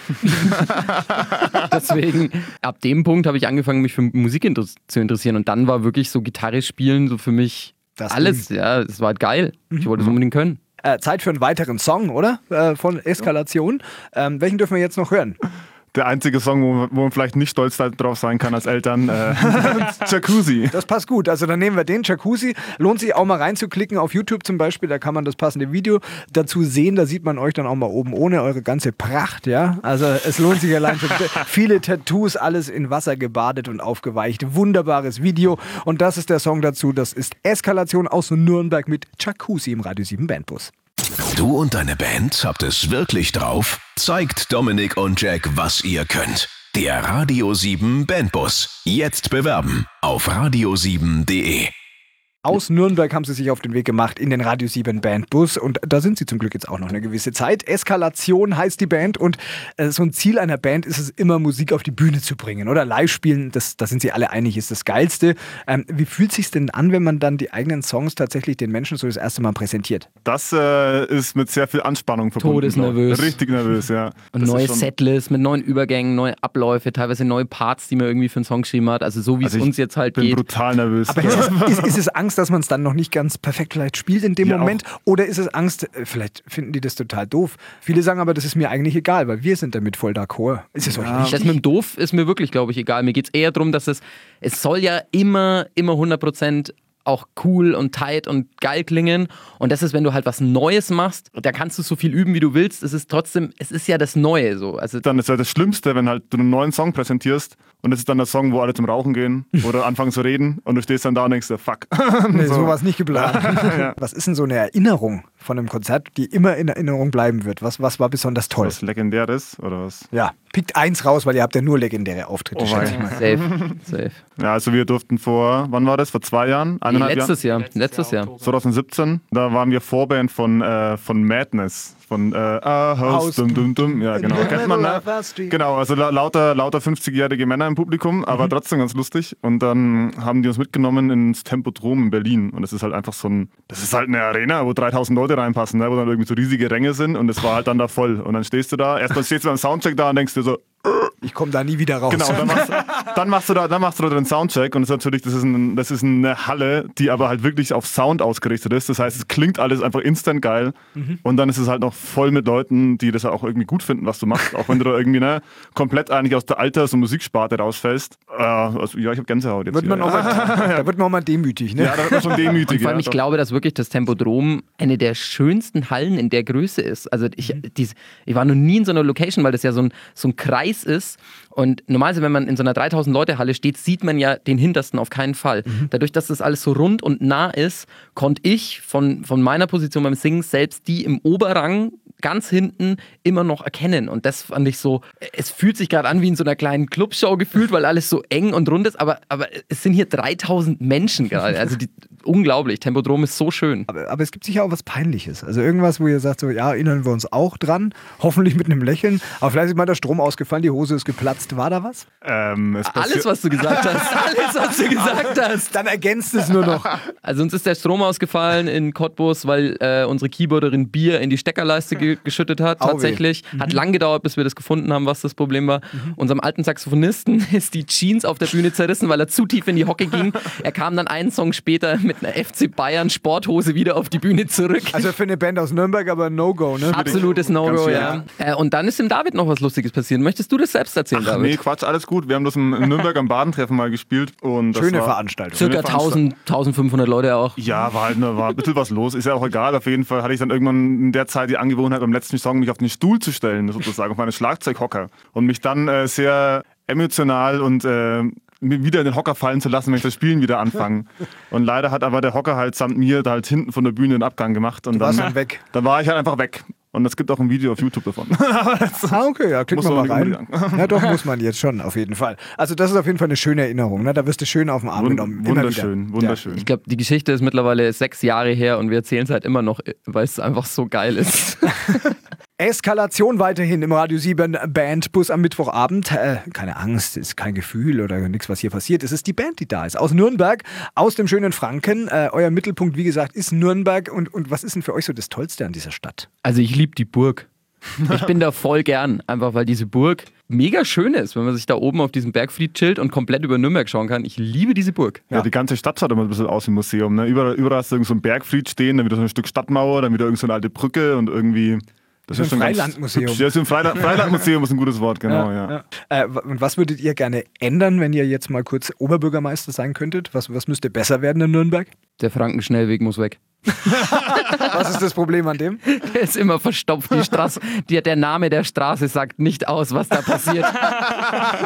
Speaker 3: [LAUGHS] Deswegen, ab dem Punkt habe ich angefangen, mich für Musik inter zu interessieren und dann war wirklich so Gitarre spielen so für mich
Speaker 2: Das
Speaker 3: alles, ja, es war halt geil. Ich wollte es unbedingt können.
Speaker 2: Äh, Zeit für einen weiteren Song, oder? Äh, von Eskalation. Ähm, welchen dürfen wir jetzt noch hören?
Speaker 5: Der einzige Song, wo, wo man vielleicht nicht stolz drauf sein kann als Eltern, äh, [LAUGHS] Jacuzzi.
Speaker 2: Das passt gut. Also dann nehmen wir den Jacuzzi. Lohnt sich auch mal reinzuklicken auf YouTube zum Beispiel. Da kann man das passende Video dazu sehen. Da sieht man euch dann auch mal oben ohne eure ganze Pracht. Ja, also es lohnt sich allein schon. [LAUGHS] Viele Tattoos, alles in Wasser gebadet und aufgeweicht. Wunderbares Video. Und das ist der Song dazu. Das ist Eskalation aus Nürnberg mit Jacuzzi im Radio 7 Bandbus.
Speaker 1: Du und deine Band habt es wirklich drauf? Zeigt Dominik und Jack, was ihr könnt. Der Radio 7 Bandbus. Jetzt bewerben auf radio7.de.
Speaker 2: Aus Nürnberg haben sie sich auf den Weg gemacht in den Radio 7 Bandbus und da sind sie zum Glück jetzt auch noch eine gewisse Zeit. Eskalation heißt die Band und äh, so ein Ziel einer Band ist es immer, Musik auf die Bühne zu bringen oder live spielen. Das, da sind sie alle einig, ist das Geilste. Ähm, wie fühlt sich denn an, wenn man dann die eigenen Songs tatsächlich den Menschen so das erste Mal präsentiert?
Speaker 5: Das äh, ist mit sehr viel Anspannung verbunden.
Speaker 3: Todesnervös.
Speaker 5: Richtig nervös, ja.
Speaker 3: Und
Speaker 5: Das
Speaker 3: neue
Speaker 5: schon-
Speaker 3: Setlist mit neuen Übergängen, neue Abläufe, teilweise neue Parts, die man irgendwie für einen Song geschrieben hat. Also so wie
Speaker 5: Also
Speaker 3: es
Speaker 5: ich
Speaker 3: uns jetzt halt
Speaker 5: bin
Speaker 3: geht.
Speaker 5: brutal nervös.
Speaker 2: Aber ist es, ist, ist es [LAUGHS] Angst, dass man es dann noch nicht ganz perfekt vielleicht spielt in dem
Speaker 5: Ja,
Speaker 2: Moment? Oder ist es Angst, äh, vielleicht finden die das total doof? Viele sagen aber, das ist mir eigentlich egal, weil wir sind damit voll d'accord. Ist es euch
Speaker 3: Das
Speaker 2: wichtig?
Speaker 3: mit dem Doof ist mir wirklich, glaube ich, egal. Mir geht es eher darum, dass es, es soll ja immer, immer 100% auch cool und tight und geil klingen. Und das ist, wenn du halt was Neues machst, da kannst du so viel üben, wie du willst. Es ist trotzdem, es ist ja das Neue so. Also
Speaker 5: dann ist ja das Schlimmste, wenn halt du einen neuen Song präsentierst und das ist dann der Song, wo alle zum Rauchen gehen [LAUGHS] oder anfangen zu reden und du stehst dann da und denkst dir, fuck. [LAUGHS]
Speaker 2: Nee,
Speaker 5: So.
Speaker 2: sowas nicht geplant. [LAUGHS] Was ist denn so eine Erinnerung von einem Konzert, die immer in Erinnerung bleiben wird? Was, was war besonders toll?
Speaker 5: Was Legendäres oder was?
Speaker 2: Ja, pickt eins raus, weil ihr habt ja nur legendäre Auftritte.
Speaker 5: Oh
Speaker 2: schätze ich mal.
Speaker 3: safe, safe.
Speaker 5: Ja, also wir durften vor, wann war das? Vor zwei Jahren?
Speaker 3: Nee,
Speaker 5: Eineinhalb
Speaker 3: letztes Jahr,
Speaker 4: Letztes
Speaker 3: letztes
Speaker 4: Jahr,
Speaker 3: Jahr.
Speaker 4: Oktober.
Speaker 5: 2017, da waren wir Vorband von, äh, von Madness. Von äh, A House, dum, dum, dum. Ja, genau. Kennt man, ne? Genau, also la lauter, lauter 50-jährige Männer im Publikum, aber trotzdem ganz lustig. Und dann haben die uns mitgenommen ins Tempodrom in Berlin. Und das ist halt einfach so ein, das ist halt eine Arena, wo 3000 Leute reinpassen, ne? wo dann irgendwie so riesige Ränge sind. Und es war halt dann da voll. Und dann stehst du da, erstmal stehst du beim Soundcheck da und denkst dir so,
Speaker 2: Ich komme da nie wieder raus.
Speaker 5: Genau, dann machst, dann machst du da, dann machst du da den Soundcheck und das ist natürlich, das ist, ein, das ist eine Halle, die aber halt wirklich auf Sound ausgerichtet ist. Das heißt, es klingt alles einfach instant geil und dann ist es halt noch voll mit Leuten, die das auch irgendwie gut finden, was du machst, auch wenn du da irgendwie ne, komplett eigentlich aus der Alters- und Musiksparte rausfällst. Äh, also, ja, ich habe Gänsehaut jetzt.
Speaker 2: Wird man auch mal, [LAUGHS] da wird man auch mal demütig. Ne?
Speaker 5: ja, da wird man schon demütig.
Speaker 3: Vor allem,
Speaker 5: ja,
Speaker 3: ich
Speaker 5: doch.
Speaker 3: glaube, dass wirklich das Tempodrom eine der schönsten Hallen in der Größe ist. Also ich, dies, ich war noch nie in so einer Location, weil das ja so ein, so ein Kreis ist. Und normalerweise, wenn man in so einer 3000 Leute Halle steht, sieht man ja den hintersten auf keinen Fall. Dadurch, dass das alles so rund und nah ist, konnte ich von, von meiner Position beim Singen selbst die im Oberrang ganz hinten immer noch erkennen. Und das fand ich so, es fühlt sich gerade an wie in so einer kleinen Clubshow gefühlt, weil alles so eng und rund ist, aber, aber es sind hier 3000 Menschen gerade. Also die, [LAUGHS] unglaublich. Tempodrom ist so schön.
Speaker 2: Aber, aber es gibt sicher auch was Peinliches. Also irgendwas, wo ihr sagt, so, ja, erinnern wir uns auch dran. Hoffentlich mit einem Lächeln. Aber vielleicht ist mal der Strom ausgefallen, die Hose ist geplatzt. War da was?
Speaker 5: Ähm, es
Speaker 3: Alles, was du gesagt hast. [LAUGHS] Alles, was du gesagt hast.
Speaker 2: Dann ergänzt es nur noch.
Speaker 3: Also uns ist der Strom ausgefallen in Cottbus, weil äh, unsere Keyboarderin Bier in die Steckerleiste ge [LAUGHS] geschüttet hat. Tatsächlich. Hat lang gedauert, bis wir das gefunden haben, was das Problem war. Unserem alten Saxophonisten [LAUGHS] ist die Jeans auf der Bühne zerrissen, weil er zu tief in die Hocke ging. [LAUGHS] Er kam dann einen Song später mit einer FC Bayern Sporthose wieder auf die Bühne zurück.
Speaker 2: Also für eine Band aus Nürnberg aber ein No-Go, ne?
Speaker 3: Absolutes No-Go,
Speaker 5: Ganz
Speaker 3: ja. Äh, und dann ist dem David noch was Lustiges passiert. Möchtest du das selbst erzählen,
Speaker 5: Ach,
Speaker 3: David?
Speaker 5: nee, Quatsch, alles gut. Wir haben das im, in Nürnberg am Badentreffen mal gespielt. Und das
Speaker 2: Schöne
Speaker 5: war,
Speaker 2: Veranstaltung.
Speaker 3: Circa
Speaker 5: Schöne Veranstaltung.
Speaker 3: 1000, 1500 Leute auch.
Speaker 5: Ja, war halt nur, war ein bisschen was los. Ist ja auch egal. Auf jeden Fall hatte ich dann irgendwann in der Zeit die Angewohnheit, beim letzten Song mich auf den Stuhl zu stellen, sozusagen, auf meine Schlagzeughocker. Und mich dann äh, sehr emotional und äh, wieder in den Hocker fallen zu lassen, wenn ich das Spielen wieder anfange. Und leider hat aber der Hocker halt samt mir da halt hinten von der Bühne den Abgang gemacht. Und
Speaker 2: warst
Speaker 5: dann,
Speaker 2: dann weg.
Speaker 5: Dann war ich halt einfach weg. Und es gibt auch ein Video auf YouTube davon. [LAUGHS]
Speaker 2: Ah, okay, ja, klicken
Speaker 5: Muss
Speaker 2: wir
Speaker 5: man
Speaker 2: mal
Speaker 5: nicht
Speaker 2: rein. Ja, doch, [LAUGHS] muss man jetzt schon, auf jeden Fall. Also, das ist auf jeden Fall eine schöne Erinnerung. Ne? Da wirst du schön auf den Arm
Speaker 5: Wund
Speaker 2: genommen. Immer
Speaker 5: wunderschön, wunderschön.
Speaker 3: Ich glaube, die Geschichte ist mittlerweile sechs Jahre her und wir erzählen es halt immer noch, weil es einfach so geil ist. [LAUGHS]
Speaker 2: Eskalation weiterhin im Radio 7 Bandbus am Mittwochabend. Äh, keine Angst, ist kein Gefühl oder nichts, was hier passiert. Es ist die Band, die da ist. Aus Nürnberg, aus dem schönen Franken. Äh, euer Mittelpunkt, wie gesagt, ist Nürnberg. Und, und was ist denn für euch so das Tollste an dieser Stadt?
Speaker 3: Also ich liebe die Burg. [LAUGHS] Ich bin da voll gern, einfach weil diese Burg mega schön ist, wenn man sich da oben auf diesem Bergfried chillt und komplett über Nürnberg schauen kann. Ich liebe diese Burg.
Speaker 5: Ja, die ganze Stadt schaut immer ein bisschen aus wie ein Museum. Ne? Überall, überall hast du irgend so ein Bergfried stehen, dann wieder so ein Stück Stadtmauer, dann wieder irgend so eine alte Brücke und irgendwie. Das
Speaker 2: So ein
Speaker 5: ganz
Speaker 2: Freilandmuseum.
Speaker 5: hübsch. Ja, so ein Freiland, [LAUGHS] Freilandmuseum ist ein gutes Wort, genau, ja.
Speaker 2: Äh, w- und was würdet ihr gerne ändern, wenn ihr jetzt mal kurz Oberbürgermeister sein könntet? Was, was müsste besser werden in Nürnberg?
Speaker 3: Der Frankenschnellweg muss weg. [LAUGHS]
Speaker 2: Was ist das Problem an dem?
Speaker 3: Der ist immer verstopft. Die Straße, die, der Name der Straße sagt nicht aus, was da passiert. [LAUGHS]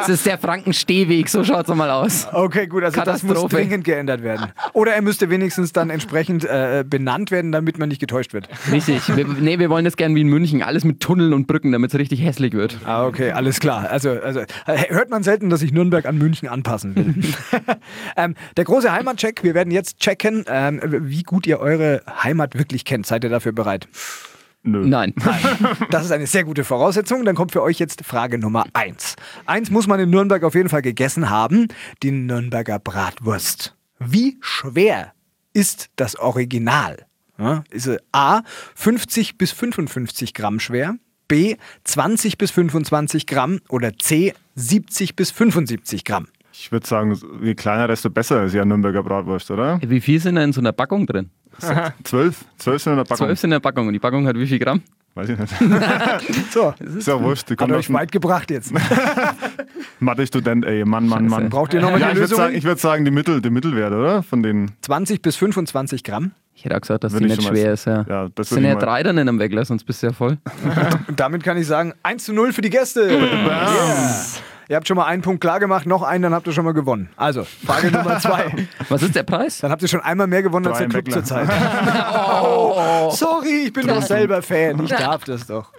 Speaker 3: Es ist der Frankenstehweg, so schaut es mal aus.
Speaker 2: Okay, gut, also das muss dringend geändert werden. Oder er müsste wenigstens dann entsprechend äh, benannt werden, damit man nicht getäuscht wird.
Speaker 3: Richtig. Wir, nee, wir wollen das gern wie in München. Alles mit Tunneln und Brücken, damit es richtig hässlich wird.
Speaker 2: Ah, okay, alles klar. Also, also äh, hört man selten, dass ich Nürnberg an München anpassen will. [LAUGHS] ähm, der große Heimatcheck. Wir werden jetzt checken, ähm, wie gut ihr eure Heimat wirklich kennt. Seid ihr dafür bereit?
Speaker 5: Nö.
Speaker 3: Nein.
Speaker 2: Das ist eine sehr gute Voraussetzung. Dann kommt für euch jetzt Frage Nummer eins. Eins muss man in Nürnberg auf jeden Fall gegessen haben: die Nürnberger Bratwurst. Wie schwer ist das Original? Ja, ist es A 50 bis 55 Gramm schwer, B 20 bis 25 Gramm oder C 70 bis 75 Gramm?
Speaker 5: Ich würde sagen, je kleiner, desto besser ist ja Nürnberger Bratwurst, oder?
Speaker 3: Wie viel sind da in so einer Packung drin?
Speaker 5: Zwölf? Zwölf sind in der Packung.
Speaker 3: Zwölf sind in der Packung und die Packung hat wie viel Gramm?
Speaker 5: Weiß ich nicht. [LAUGHS]
Speaker 2: So,
Speaker 5: Ist ja wurscht. Die
Speaker 2: hat euch weit gebracht jetzt. [LAUGHS]
Speaker 5: Mathe-Student, ey. Mann, Mann, Mann.
Speaker 2: Braucht ihr nochmal
Speaker 5: Ja,
Speaker 2: die
Speaker 5: ich würde
Speaker 2: Lösung?
Speaker 5: sagen, ich würd sagen, die, Mittel, die Mittelwert, oder? Von den.
Speaker 2: 20 bis 25 Gramm.
Speaker 3: Ich hätte auch gesagt, dass
Speaker 5: Würde
Speaker 3: die
Speaker 5: ich
Speaker 3: nicht schwer ist. Ja.
Speaker 5: Ja, das
Speaker 3: das sind ja drei dann in einem Wegler, sonst bist du ja voll.
Speaker 2: Und [LAUGHS] damit kann ich sagen, 1 zu 0 für die Gäste. Yeah. Ihr habt schon mal einen Punkt klar gemacht, noch einen, dann habt ihr schon mal gewonnen. Also, Frage Nummer [LAUGHS] zwei.
Speaker 3: Was ist der Preis?
Speaker 2: Dann habt ihr schon einmal mehr gewonnen als
Speaker 5: Drei
Speaker 2: der Club
Speaker 5: Weckler.
Speaker 2: zurzeit. [LAUGHS] oh, sorry, ich bin doch selber Fan. Ich darf das doch.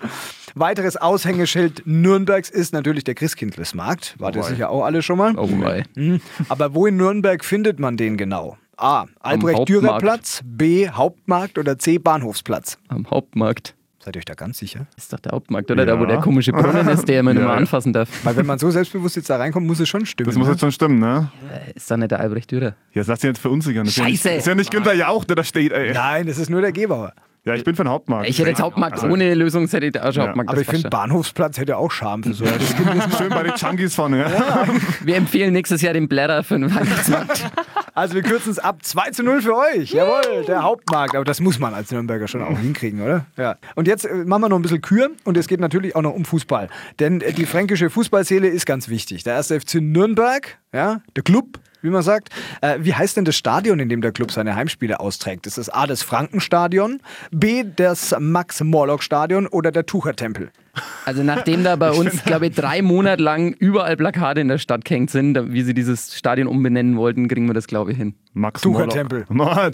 Speaker 2: Weiteres Aushängeschild Nürnbergs ist natürlich der Christkindlesmarkt. War das
Speaker 5: Wobei.
Speaker 2: sicher auch alle schon mal?
Speaker 3: Oh wei.
Speaker 2: Mhm. Aber wo in Nürnberg findet man den genau? A. Albrecht-Dürer-Platz, B. Hauptmarkt oder C. Bahnhofsplatz?
Speaker 3: Am Hauptmarkt.
Speaker 2: Seid ihr euch da ganz sicher?
Speaker 3: Das ist doch der Hauptmarkt, oder? Da, wo
Speaker 5: Ja.
Speaker 3: der komische Brunnen ist, der man [LAUGHS]
Speaker 5: Ja.
Speaker 3: immer anfassen darf.
Speaker 2: Weil wenn man so selbstbewusst jetzt da reinkommt, muss es schon stimmen.
Speaker 5: Das muss
Speaker 2: ne?
Speaker 5: jetzt schon stimmen, ne?
Speaker 3: Ist da nicht der Albrecht Dürer?
Speaker 5: Jetzt lass dich nicht verunsichern. Das
Speaker 3: Scheiße.
Speaker 5: Ist ja, nicht- ist ja nicht Günther Jauch, der da steht, ey.
Speaker 2: Nein, das ist nur der Gebauer.
Speaker 5: Ja, ich bin für den Hauptmarkt.
Speaker 3: Ich hätte jetzt Hauptmarkt
Speaker 5: Also,
Speaker 3: ohne Lösung, hätte ich auch schon
Speaker 5: Ja.
Speaker 3: Hauptmarkt.
Speaker 2: Aber ich finde. Bahnhofsplatz hätte auch Charme für so ein [LAUGHS]
Speaker 5: Schön bei den Junkies vorne. Ja. [LAUGHS]
Speaker 3: Wir empfehlen nächstes Jahr den Blätter für den Weihnachtsmarkt.
Speaker 2: Also wir kürzen es ab. 2 zu 0 für euch. Jawohl, der Hauptmarkt. Aber das muss man als Nürnberger schon auch hinkriegen, oder? Ja. Und jetzt äh, machen wir noch ein bisschen Kür und es geht natürlich auch noch um Fußball. Denn äh, die fränkische Fußballseele ist ganz wichtig. Der erste FC Nürnberg, ja, der Club, wie man sagt. Äh, wie heißt denn das Stadion, in dem der Club seine Heimspiele austrägt? Ist es A, das Frankenstadion, B, das Max-Morlock-Stadion oder der Tuchertempel?
Speaker 3: Also nachdem da bei uns, glaube ich, drei Monate lang überall Plakate in der Stadt gehängt sind, da- wie sie dieses Stadion umbenennen wollten, kriegen wir das, glaube ich, hin.
Speaker 5: Max
Speaker 2: Tuchertempel.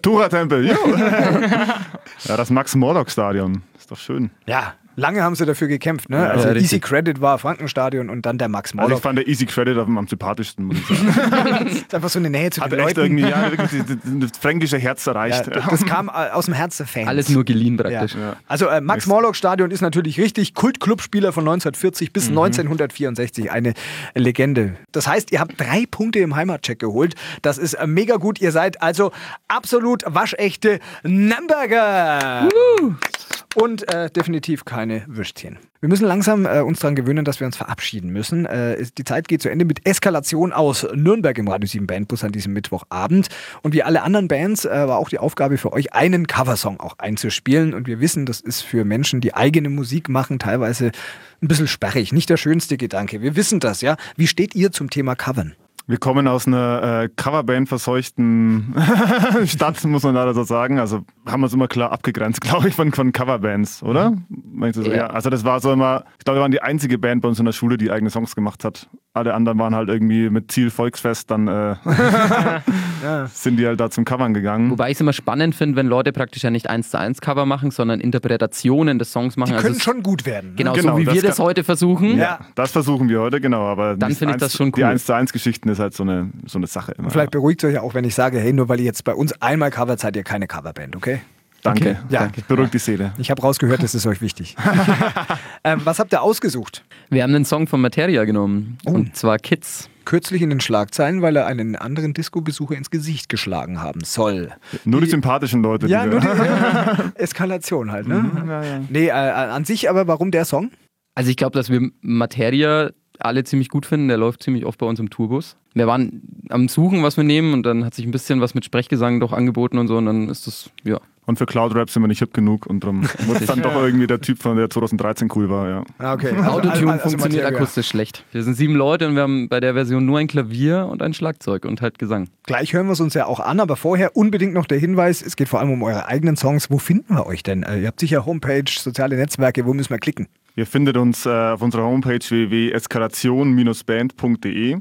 Speaker 5: Tuchertempel, jo. [LAUGHS] Ja, das Max-Morlock-Stadion. Ist doch schön.
Speaker 2: Ja, lange haben sie dafür gekämpft. Ne? also
Speaker 3: ja,
Speaker 2: Easy. Credit war Frankenstadion und dann der
Speaker 5: Also
Speaker 2: Max-Morlock.
Speaker 5: ich fand der Easy Credit am, am sympathischsten, muss ich sagen.
Speaker 2: das [LAUGHS] [LAUGHS] ist einfach so eine Nähe zu
Speaker 5: Hat
Speaker 2: den
Speaker 5: echt
Speaker 2: Leuten.
Speaker 5: irgendwie ja, wirklich [LAUGHS] das fränkische Herz
Speaker 2: Ja,
Speaker 5: erreicht.
Speaker 2: das das kam äh, aus dem Herz der Fans.
Speaker 3: Alles nur geliehen
Speaker 2: Ja.
Speaker 3: praktisch.
Speaker 2: Also äh, Max Morlock Stadion ist natürlich richtig Kultclubspieler von 1940 bis 1964, eine Legende. Das heißt, ihr habt drei Punkte im Heimatcheck geholt. Das ist äh, mega gut. Ihr seid also absolut waschechte Nürnberger. Und äh, definitiv keine Würstchen. Wir müssen langsam äh, uns daran gewöhnen, dass wir uns verabschieden müssen. Äh, die Zeit geht zu Ende mit Eskalation aus Nürnberg im Radio 7 Bandbus an diesem Mittwochabend. Und wie alle anderen Bands äh, war auch die Aufgabe für euch, einen Coversong auch einzuspielen. Und wir wissen, das ist für Menschen, die eigene Musik machen, teilweise ein bisschen sperrig. Nicht der schönste Gedanke. Wir wissen das, ja. Wie steht ihr zum Thema Covern?
Speaker 5: Wir kommen aus einer äh, Coverband verseuchten [LAUGHS] Stadt, muss man leider so sagen. Also haben wir es immer klar abgegrenzt, [LAUGHS] glaube ich, von, von Coverbands, oder? Du so?
Speaker 3: Ja.
Speaker 5: Ja. Also das war so immer, ich glaube, wir waren die einzige Band bei uns in der Schule, die eigene Songs gemacht hat. Alle anderen waren halt irgendwie mit Ziel Volksfest, dann äh, [LAUGHS] sind die halt da zum Covern gegangen.
Speaker 3: Wobei ich es immer spannend finde, wenn Leute praktisch ja nicht eins zu eins Cover machen, sondern Interpretationen des Songs machen.
Speaker 2: Die
Speaker 3: Also
Speaker 2: können
Speaker 3: es-
Speaker 2: schon gut werden.
Speaker 3: Genau,
Speaker 5: Genau,
Speaker 3: so wie
Speaker 5: das
Speaker 3: wir das heute versuchen.
Speaker 2: Ja.
Speaker 5: Das versuchen wir heute, genau. Aber
Speaker 3: Dann
Speaker 5: die
Speaker 3: finde ich das schon
Speaker 5: Die
Speaker 3: cool.
Speaker 5: 1 zu 1 Geschichten ist halt so eine, so eine Sache immer.
Speaker 2: Vielleicht beruhigt euch ja auch, wenn ich sage, hey, nur weil ihr jetzt bei uns einmal covert, seid ihr keine Coverband, okay?
Speaker 5: Danke.
Speaker 3: Okay,
Speaker 2: Ja.
Speaker 3: danke.
Speaker 5: Beruhigt die Seele.
Speaker 2: Ich habe rausgehört, das ist euch wichtig. [LAUGHS] ähm, was habt ihr ausgesucht?
Speaker 3: Wir haben einen Song von Materia genommen.
Speaker 2: Oh.
Speaker 3: Und zwar Kids.
Speaker 2: Kürzlich in den Schlagzeilen, weil er einen anderen Disco-Besucher ins Gesicht geschlagen haben soll.
Speaker 5: Nur die sympathischen Leute.
Speaker 2: Ja,
Speaker 5: die
Speaker 2: nur die
Speaker 5: wir- [LAUGHS] [LAUGHS]
Speaker 2: Eskalation halt, ne?
Speaker 5: ja, ja.
Speaker 2: Nee, äh, an sich aber warum der Song?
Speaker 3: Also ich glaube, dass wir Materia alle ziemlich gut finden. Der läuft ziemlich oft bei uns im Tourbus. Wir waren am Suchen, was wir nehmen und dann hat sich ein bisschen was mit Sprechgesang doch angeboten und so und dann ist das, ja.
Speaker 5: Und für Cloud Rap sind wir nicht hip genug und darum [LAUGHS] wurde es dann doch irgendwie der Typ von der 2013 cool war, ja.
Speaker 2: Ah, Okay. [LAUGHS]
Speaker 3: Autotune funktioniert
Speaker 2: Materia.
Speaker 3: akustisch schlecht. Wir sind sieben Leute und wir haben bei der Version nur ein Klavier und ein Schlagzeug und halt Gesang.
Speaker 2: Gleich hören wir es uns ja auch an, aber vorher unbedingt noch der Hinweis, es geht vor allem um eure eigenen Songs. Wo finden wir euch denn? Äh, ihr habt sicher Homepage, soziale Netzwerke, wo müssen wir klicken?
Speaker 5: Ihr findet uns äh, auf unserer Homepage www.eskalation-band.de.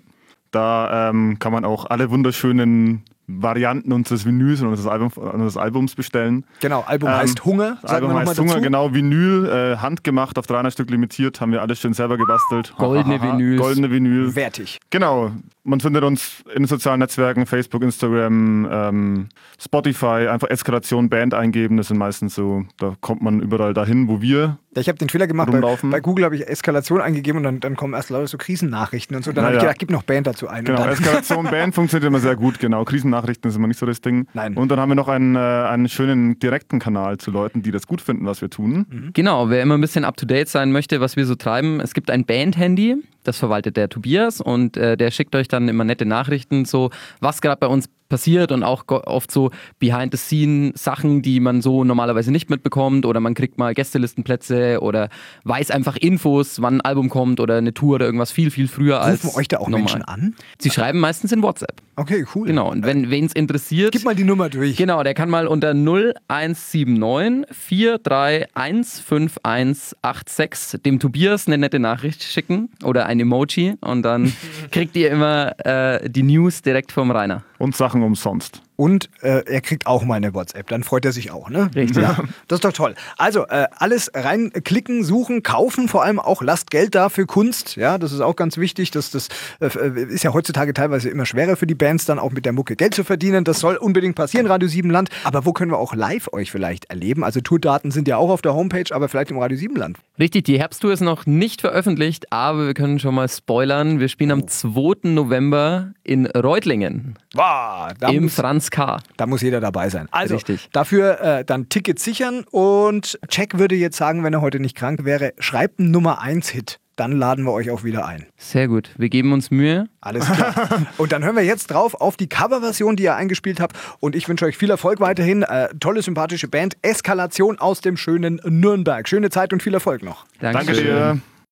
Speaker 5: Da ähm, kann man auch alle wunderschönen Varianten unseres Vinyls und unseres, Album, unseres Albums bestellen.
Speaker 2: Genau, Album
Speaker 5: Ähm,
Speaker 2: heißt Hunger,
Speaker 5: Das
Speaker 2: sagen
Speaker 5: Album
Speaker 2: wir
Speaker 5: heißt Hunger,
Speaker 2: dazu.
Speaker 5: genau, Vinyl, äh, handgemacht, auf 300 Stück limitiert, haben wir alles schön selber gebastelt. [LAUGHS]
Speaker 3: Goldene Vinyls.
Speaker 5: Goldene Vinyl.
Speaker 2: Wertig.
Speaker 5: Genau, man findet uns in den sozialen Netzwerken, Facebook, Instagram, ähm, Spotify, einfach Eskalation Band eingeben, das sind meistens so, da kommt man überall dahin, wo wir
Speaker 2: ich habe den Fehler gemacht, bei, bei Google habe ich Eskalation eingegeben und dann, dann kommen erst lauter so Krisennachrichten und so. Dann
Speaker 5: Na
Speaker 2: habe ich
Speaker 5: ja.
Speaker 2: gedacht, gib noch Band dazu ein.
Speaker 5: Genau,
Speaker 2: und dann,
Speaker 5: Eskalation Band [LAUGHS] funktioniert immer sehr gut, genau. Krisennachrichten ist immer nicht so das Ding.
Speaker 2: Nein.
Speaker 5: Und dann haben wir noch einen, äh, einen schönen direkten Kanal zu Leuten, die das gut finden, was wir tun.
Speaker 2: Mhm.
Speaker 3: Genau, wer immer ein bisschen up-to-date sein möchte, was wir so treiben, es gibt ein Band-Handy, das verwaltet der Tobias und äh, der schickt euch dann immer nette Nachrichten, so was gerade bei uns passiert und auch oft so Behind-the-Scene-Sachen, die man so normalerweise nicht mitbekommt oder man kriegt mal Gästelistenplätze oder weiß einfach Infos, wann ein Album kommt oder eine Tour oder irgendwas viel, viel früher als
Speaker 2: rufen euch da auch
Speaker 3: normal.
Speaker 2: Menschen an?
Speaker 3: Sie schreiben meistens in WhatsApp.
Speaker 2: Okay, cool.
Speaker 3: Genau, und wenn wen es interessiert...
Speaker 2: Gib mal die Nummer durch.
Speaker 3: Genau, der kann mal unter 0179 4315186 dem Tobias eine nette Nachricht schicken oder ein Emoji und dann [LAUGHS] kriegt ihr immer äh, die News direkt vom Rainer.
Speaker 5: Und Sachen umsonst.
Speaker 2: Und äh, er kriegt auch meine WhatsApp, dann freut er sich auch, ne?
Speaker 3: Richtig.
Speaker 2: Ja, das ist doch toll. Also, äh, alles reinklicken, suchen, kaufen, vor allem auch lasst Geld da für Kunst. Ja, das ist auch ganz wichtig. Das, das äh, ist ja heutzutage teilweise immer schwerer für die Bands, dann auch mit der Mucke Geld zu verdienen. Das soll unbedingt passieren, Radio 7 Land. Aber wo können wir auch live euch vielleicht erleben? Also, Tourdaten sind ja auch auf der Homepage, aber vielleicht im Radio 7 Land.
Speaker 3: Richtig, die Herbsttour ist noch nicht veröffentlicht, aber wir können schon mal spoilern. Wir spielen am 2. November in Reutlingen
Speaker 2: Wow,
Speaker 3: im
Speaker 2: muss,
Speaker 3: Franz K.
Speaker 2: da muss jeder dabei sein. Also,
Speaker 3: Richtig.
Speaker 2: dafür äh, dann Tickets sichern und Jack würde jetzt sagen, wenn er heute nicht krank wäre, schreibt einen Nummer 1 Hit. Dann laden wir euch auch wieder ein.
Speaker 3: Sehr gut, wir geben uns Mühe.
Speaker 2: Alles klar. [LAUGHS] Und dann hören wir jetzt drauf auf die Coverversion, die ihr eingespielt habt. Und ich wünsche euch viel Erfolg weiterhin. Äh, tolle, sympathische Band. Eskalation aus dem schönen Nürnberg. Schöne Zeit und viel Erfolg noch.
Speaker 5: Danke dir.